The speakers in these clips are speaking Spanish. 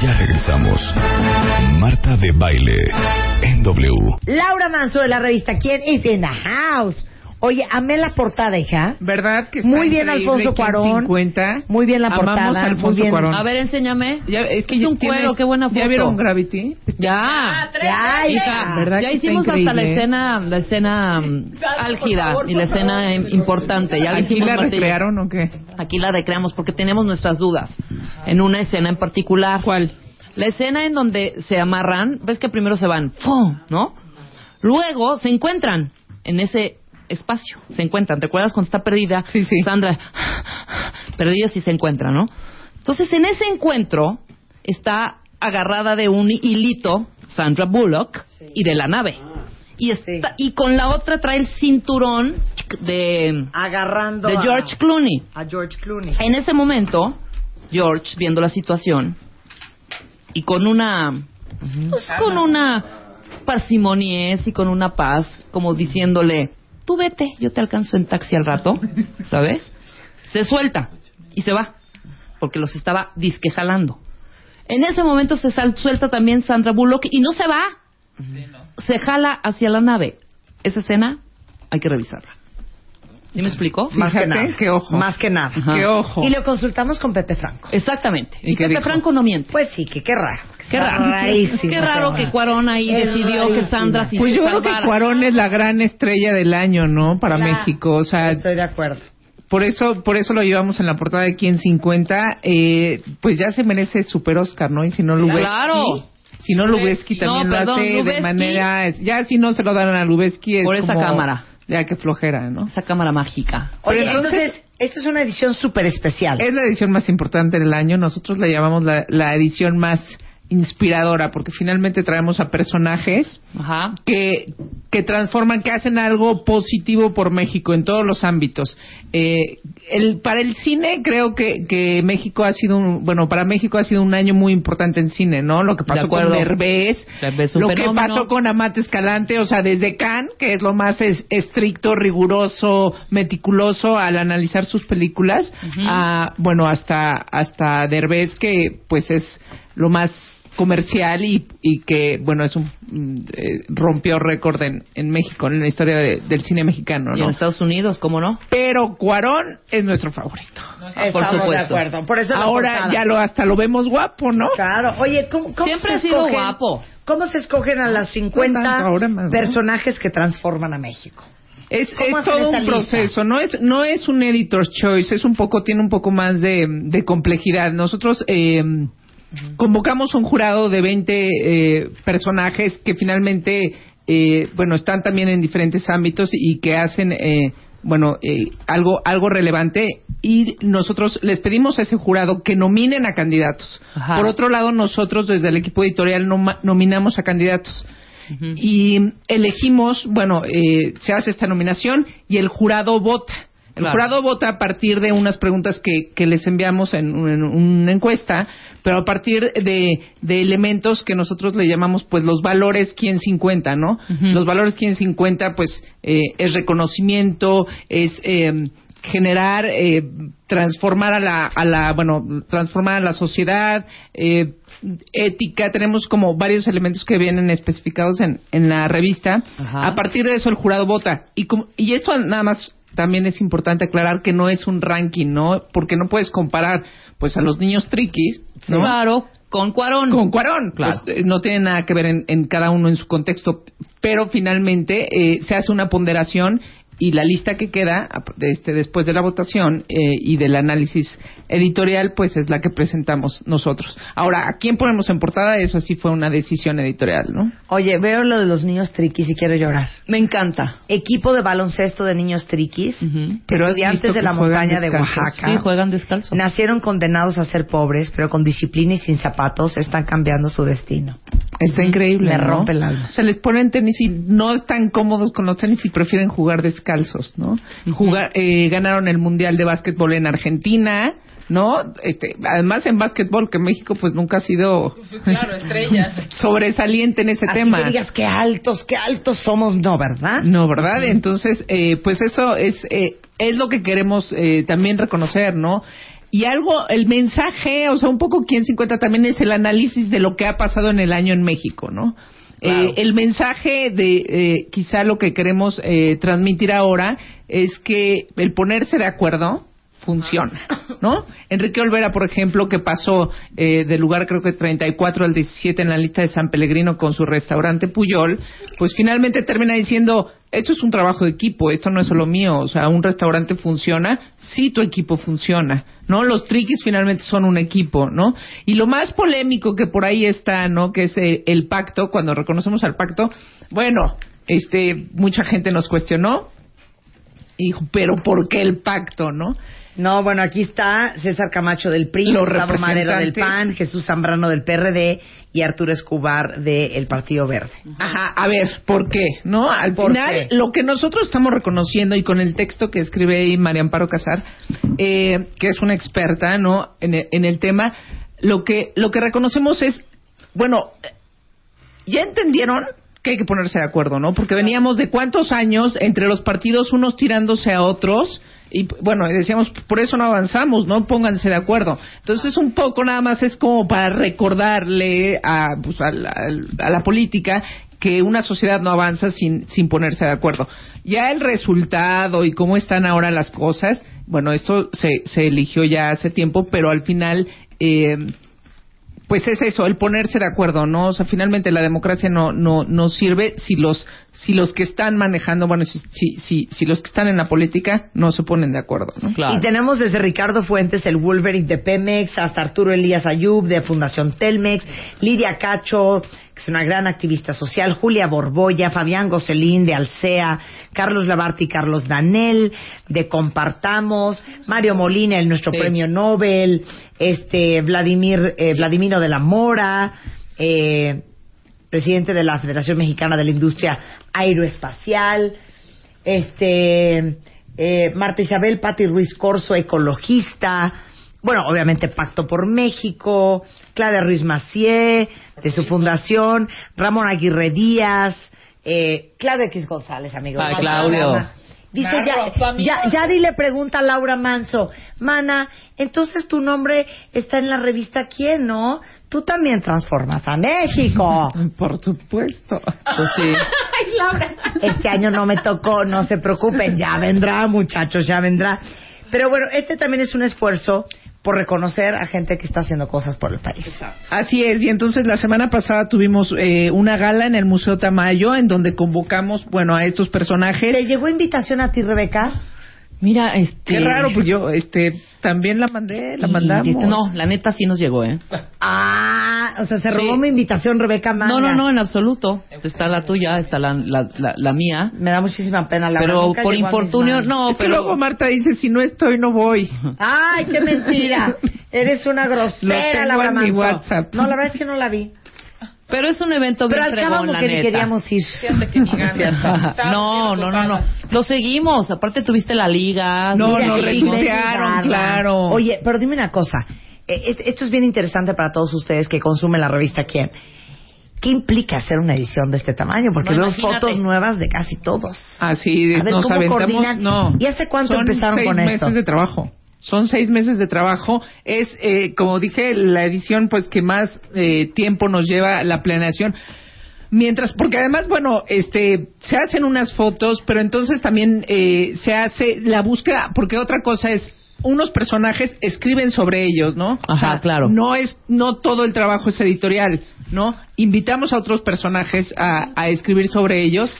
Ya regresamos. Marta de Baile en W. Laura Manso de la revista ¿Quién is in the house? Oye, amé la portada, hija. ¿Verdad que está Muy bien, increíble Alfonso Cuarón. 50? Muy bien la Amamos portada, a Alfonso muy bien. Cuarón. A ver, enséñame. Ya, es que Es ya un tienes- cuero, qué buena foto. ¿Ya vieron Gravity? Ya. Ya, hija. ¿verdad Ya que está hicimos hasta la increíble? escena, la escena mm, álgida y la escena im- importante. Ya la ¿Aquí hicimos la yo. recrearon o qué? Aquí la recreamos porque tenemos nuestras dudas en una escena en particular. ¿Cuál? La escena en donde se amarran, ves que primero se van, ¡fum! ¿no? Luego se encuentran en ese espacio, se encuentran. ¿Te acuerdas cuando está perdida? Sí, sí. Sandra, perdida y se encuentran, ¿no? Entonces en ese encuentro está agarrada de un hilito Sandra Bullock y de la nave. Y, está, y con la otra trae el cinturón de, Agarrando de a- George Clooney. a George Clooney. En ese momento, George, viendo la situación, y con una, pues, con una parsimonies y con una paz, como diciéndole, tú vete, yo te alcanzo en taxi al rato, ¿sabes? Se suelta y se va, porque los estaba disquejalando. En ese momento se sal- suelta también Sandra Bullock y no se va, se jala hacia la nave. Esa escena hay que revisarla. ¿Sí me explico? Más que nada. ojo. Más que nada. Qué ojo. Y lo consultamos con Pepe Franco. Exactamente. ¿Y Pepe dijo? Franco no miente. Pues sí, que qué raro. Qué raro. rarísimo, Qué raro que Cuarón ahí Es decidió que. Sandra sí Pues yo creo que. Cuarón es la gran estrella del año, ¿no? Para. México. O sea, Estoy de acuerdo. por eso, por eso lo llevamos en la portada de Quién 50. Eh, pues ya se merece Super Oscar, ¿no? Y si no Lubeski. Claro. Si no Lubeski también No, lo perdón, hace de manera. Ya si no se lo dan a Lubeski es Por esa como- cámara. Ya que flojera, ¿no? Esa cámara mágica. Pero Oye, entonces- entonces, esta es una edición súper especial. Es la edición más importante del año. Nosotros la llamamos la, la edición más inspiradora porque finalmente traemos a personajes Ajá. que, que transforman, que hacen algo positivo por México en todos los ámbitos. Eh, el, para el cine creo que, que México ha sido, un, bueno, para México ha sido un año muy importante en cine, ¿no? Lo que pasó con. Derbez, lo que pasó con Amate Escalante, o sea, desde Cannes, que es lo más es- estricto, riguroso, meticuloso al analizar sus películas, a, bueno, hasta, hasta Derbez, que pues es lo más comercial y, y que, bueno, es un mm, eh, rompió récord en, en México, en la historia de- del cine mexicano, Y en ¿no? Estados Unidos, ¿cómo no? Pero Cuarón es nuestro favorito. Estamos por de supuesto. acuerdo. Por eso Ahora ya lo hasta lo vemos guapo, ¿no? Claro. Oye, ¿cómo, cómo Siempre se ha sido escogen- guapo. ¿Cómo se escogen a las 50 No tanto, ahora más, ¿no? personajes que transforman a México? Es, ¿Cómo es todo un lista? proceso, no es no es un editor's choice, es un poco tiene un poco más de, de complejidad. Nosotros eh, convocamos un jurado de 20 eh, personajes que finalmente eh, bueno están también en diferentes ámbitos y que hacen eh, bueno eh, algo algo relevante y nosotros les pedimos a ese jurado que nominen a candidatos. Ajá. Por otro lado nosotros desde el equipo editorial noma- nominamos a candidatos y elegimos, bueno, eh, se hace esta nominación y el jurado vota. El Claro. jurado vota a partir de unas preguntas que, que les enviamos en, en una encuesta, pero a partir de, de elementos que nosotros le llamamos, pues, los valores quién 50, ¿no? Los valores quién 50, pues, eh, es reconocimiento, es eh, generar, eh, transformar a la, a la, bueno, transformar a la sociedad, eh, ética, tenemos como varios elementos que vienen especificados en, en la revista. Ajá. A partir de eso el jurado vota. Y, como- y esto nada más también es importante aclarar que no es un ranking, ¿no? Porque no puedes comparar pues a los niños triquis, ¿no? Claro, con Cuarón. Con Cuarón, Claro. Pues, eh, no tiene nada que ver en, en cada uno en su contexto, pero finalmente eh, se hace una ponderación y la lista que queda este, después de la votación eh, y del análisis editorial, pues es la que presentamos nosotros. Ahora, ¿a quién ponemos en portada? Eso sí fue una decisión editorial, ¿no? Oye, veo lo de los niños triquis y quiero llorar. Me encanta. Equipo de baloncesto de niños triquis, Pero has estudiantes visto de la montaña de. Oaxaca. Sí, juegan descalzo. Nacieron condenados a ser pobres, pero con disciplina y sin zapatos están cambiando su destino. Está increíble. Me ¿no? rompe el alma. O sea, les ponen tenis y no están cómodos con los tenis y prefieren jugar descalzos, ¿no? Jugar, eh, ganaron el mundial de básquetbol en Argentina, ¿no? Este, además en básquetbol que México pues nunca ha sido Claro, estrella. sobresaliente en ese Así tema. que digas qué altos, qué altos somos, no, ¿verdad? No, ¿verdad? Entonces, eh, pues eso es, eh, es lo que queremos eh, también reconocer, ¿no? Y algo, el mensaje, o sea, un poco quien se encuentra también es el análisis de lo que ha pasado en el año en México, ¿no? Eh, el mensaje de eh, quizá lo que queremos eh, transmitir ahora es que el ponerse de acuerdo funciona, ¿no? Enrique Olvera, por ejemplo, que pasó eh, del lugar creo que 34 al 17 en la lista de San Pellegrino con su restaurante Puyol, pues finalmente termina diciendo, esto es un trabajo de equipo, esto no es solo mío, o sea, un restaurante funciona si tu equipo funciona, ¿no? Los triquis finalmente son un equipo, ¿no? Y lo más polémico que por ahí está, ¿no? Que es eh, el pacto, cuando reconocemos al pacto, bueno, este, mucha gente nos cuestionó, y dijo, pero ¿por qué el pacto, no? No, bueno, aquí está César Camacho del PRI, Gustavo Madero del. PAN, Jesús Zambrano del PRD y Arturo Escobar del Partido Verde. Ajá, a ver, ¿por qué? ¿No? Al ¿Por final, qué? lo que nosotros estamos reconociendo y con el texto que escribe ahí María Amparo Casar, eh, que es una experta, ¿no? En el, en el tema, lo que, lo que reconocemos es, bueno, ya entendieron que hay que ponerse de acuerdo, ¿no? Porque veníamos de cuántos años entre los partidos, unos tirándose a otros, y bueno, decíamos, por eso no avanzamos, ¿no? Pónganse de acuerdo. Entonces, un poco nada más es como para recordarle a, pues, a, la, a la política que una sociedad no avanza sin, sin ponerse de acuerdo. Ya el resultado y cómo están ahora las cosas, bueno, esto se, se eligió ya hace tiempo, pero al final, eh, pues es eso, el ponerse de acuerdo, ¿no? O sea, finalmente la democracia no, no, no sirve si los, si los que están manejando, bueno, si, si, si, si los que están en la política no se ponen de acuerdo, ¿no? Claro. Y tenemos desde Ricardo Fuentes, el Wolverine de Pemex, hasta Arturo Elías Ayub de Fundación Telmex, Lidia Cacho, es una gran activista social, Julia Borboya, Fabián Gocelín de Alsea, Carlos Labarti y Carlos Danel de Compartamos, Mario Molina, el nuestro Sí. premio Nobel, este Vladimir eh, Vladimiro de la Mora, eh, presidente de la Federación Mexicana de la Industria Aeroespacial, este eh, Marta Isabel Pati Ruiz Corso, ecologista, bueno, obviamente Pacto por México, Claudia Ruiz Macié, de su fundación, Ramón Aguirre Díaz, eh, Claudia X González, amigo. Ay, Claudio. Dice, ya, ya, Yadi le pregunta a Laura Manso, Mana, entonces tu nombre está en la revista ¿Quién, no? Tú también transformas a México. Por supuesto. Pues sí. Este año no me tocó, no se preocupen, ya vendrá, muchachos, ya vendrá. Pero bueno, este también es un esfuerzo por reconocer a gente que está haciendo cosas por el país. Así es, y entonces la semana pasada tuvimos eh, una gala en el Museo Tamayo en donde convocamos, bueno, a estos personajes. ¿Te llegó invitación a ti, Rebeca? Mira, este... Qué raro, pues yo este también la mandé, la mandamos. este, no, la neta sí nos llegó, ¿eh? Ah, o sea, se robó Sí. mi invitación, Rebeca Manga. No, no, no, en absoluto. Está la tuya, está la, la, la, la mía. Me da muchísima pena, la Pero por infortunio, no, es que pero... luego Marta dice, si no estoy, no voy. Ay, qué mentira. Eres una grosera, Manso. WhatsApp. No, la verdad es que no la vi. Pero es un evento Pero bien cabo fregón, la que neta. queríamos ir. Que ni ganas. no, no, no, no. Lo seguimos. Aparte tuviste la liga. No, Mira, no, qué retuitearon, claro. Oye, pero dime una cosa. Eh, es- Esto es bien interesante para todos ustedes que consumen la revista ¿Quién? ¿Qué implica hacer una edición de este tamaño? Porque No, veo imagínate. fotos nuevas de casi todos. Así A ver, nos ¿cómo coordinan? No. ¿Y hace cuánto Son empezaron seis con meses esto? de trabajo. Son seis meses de trabajo. Es, eh, como dije, la edición pues que más eh, tiempo nos lleva la planeación. Mientras, porque además, bueno, este, se hacen unas fotos, pero entonces también eh, se hace la búsqueda, porque otra cosa es, unos personajes escriben sobre ellos, ¿no? Ajá, claro. No es, no todo el trabajo es editorial, ¿no? Invitamos a otros personajes a, a escribir sobre ellos.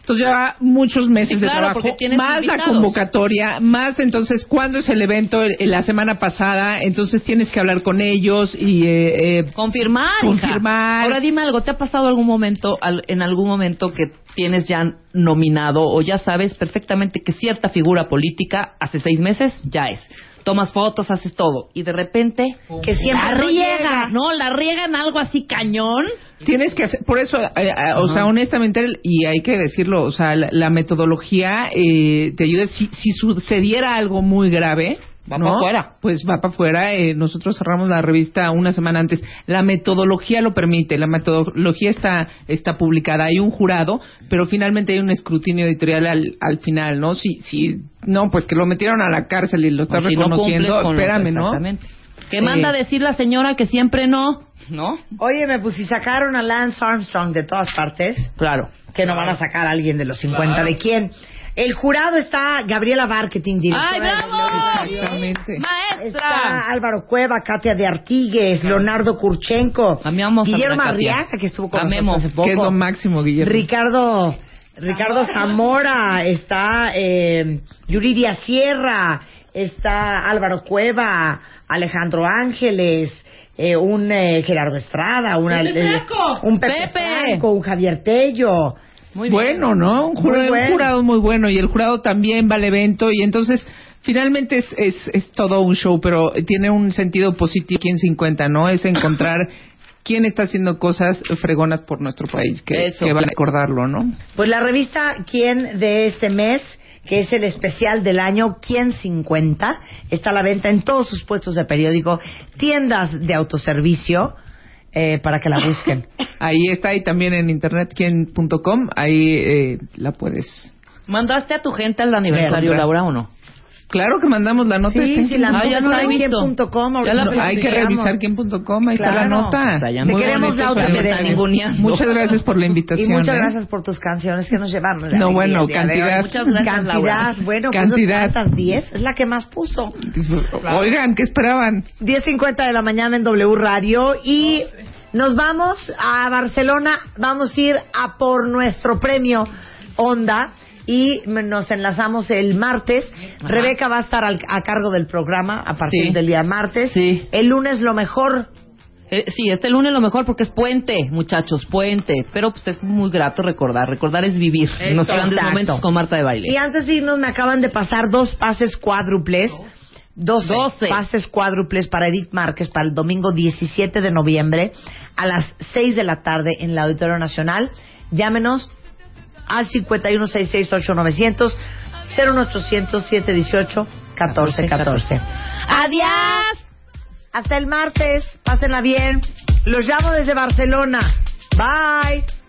Entonces lleva muchos meses Sí, claro, de trabajo, más la convocatoria, más entonces cuándo es el evento la semana pasada, entonces tienes que hablar con ellos y eh, eh, Confirmar. hija. Confirmar. Ahora dime algo, ¿te ha pasado algún momento, al- en algún momento que tienes ya nominado o ya sabes perfectamente que cierta figura política hace seis meses ya es? Tomas fotos, haces todo y de repente Que siempre la riega, no, la riegan algo así cañón. Tienes que hacer, por eso, eh, eh, o sea, honestamente, y hay que decirlo, o sea, la, la metodología eh, te ayuda. Si, si sucediera algo muy grave, Va ¿no? pa' fuera. Pues va para afuera. eh, nosotros cerramos la revista una semana antes. La metodología lo permite. La metodología está está publicada. Hay un jurado, pero finalmente hay un escrutinio editorial al, al final, ¿no? Si si no, pues que lo metieron a la cárcel y lo estás O si no reconociendo. lo- espérame, ¿no? Exactamente. ¿Qué manda a decir la señora que siempre no? ¿No? Óyeme, pues si sacaron a Lance Armstrong de todas partes, Claro. que no van a sacar a alguien de los 50, ¿de quién? El jurado está Gabriela Marketing, directora ¡Ay, de bravo! Exactamente. Está ¡Maestra! Álvaro Cueva, Katia de Artigues, Leonardo Kurchenko, Amamos a Guillermo. Arriaga, que estuvo con Amemos. nosotros hace poco. Que es lo máximo, Guillermo. Ricardo, Ricardo Zamora, está eh, Yuridia Sierra, está Álvaro Cueva, Alejandro Ángeles, eh, un eh, Gerardo Estrada, una, Pepe eh, un Pepe, Pepe. Franco, un Javier Tello. Muy bueno, ¿no? Un Muy jurado, un bueno. jurado muy bueno y el jurado también va al evento y entonces finalmente es, es, es todo un show, pero tiene un sentido positivo aquí en 50, ¿no? Es encontrar quién está haciendo cosas fregonas por nuestro país, que, Eso. que vale recordarlo, ¿no? Pues la revista Quién de este mes, que es el especial del año Quién 50, está a la venta en todos sus puestos de periódico, tiendas de autoservicio, eh, para que la busquen. Ahí está y también en internet quién.com, ahí eh, la puedes. ¿Mandaste a tu gente al aniversario, Ver. Laura, o no? Claro que mandamos la nota. está Sí, sí, la Ah, ya no está la la No, hay que revisar quién.com, ahí está la Claro. nota. O sea, ya Te queremos, queremos. ninguneando. Muchas gracias por la Y invitación. muchas ¿eh? gracias por tus canciones que nos llevaron. No, bueno, cantidad. Muchas gracias, Cantidad, Laura. bueno, Cantidad. cantidad. ¿cuántas? ¿10? Es la que más puso. Oigan, ¿qué esperaban? 10.50 de la mañana en W Radio y nos vamos a Barcelona, vamos a ir a por nuestro premio Onda y nos enlazamos el martes. Rebeca va a estar al- a cargo del programa a partir Sí. del día martes. Sí. El lunes lo mejor. Eh, sí, este lunes lo mejor porque es puente, muchachos, puente. Pero pues es muy grato recordar. Recordar es vivir. En los grandes momentos con Marta de Y Baile. antes de irnos me acaban de pasar dos pases cuádruples. 12, Doce. pases cuádruples para Edith Márquez para el domingo 17 de noviembre a las 6 de la tarde en el Auditorio Nacional. Llámenos al 51668900 01800 718 1414. ¡Adiós! Hasta el martes. Pásenla bien. Los llamo desde Barcelona. Bye.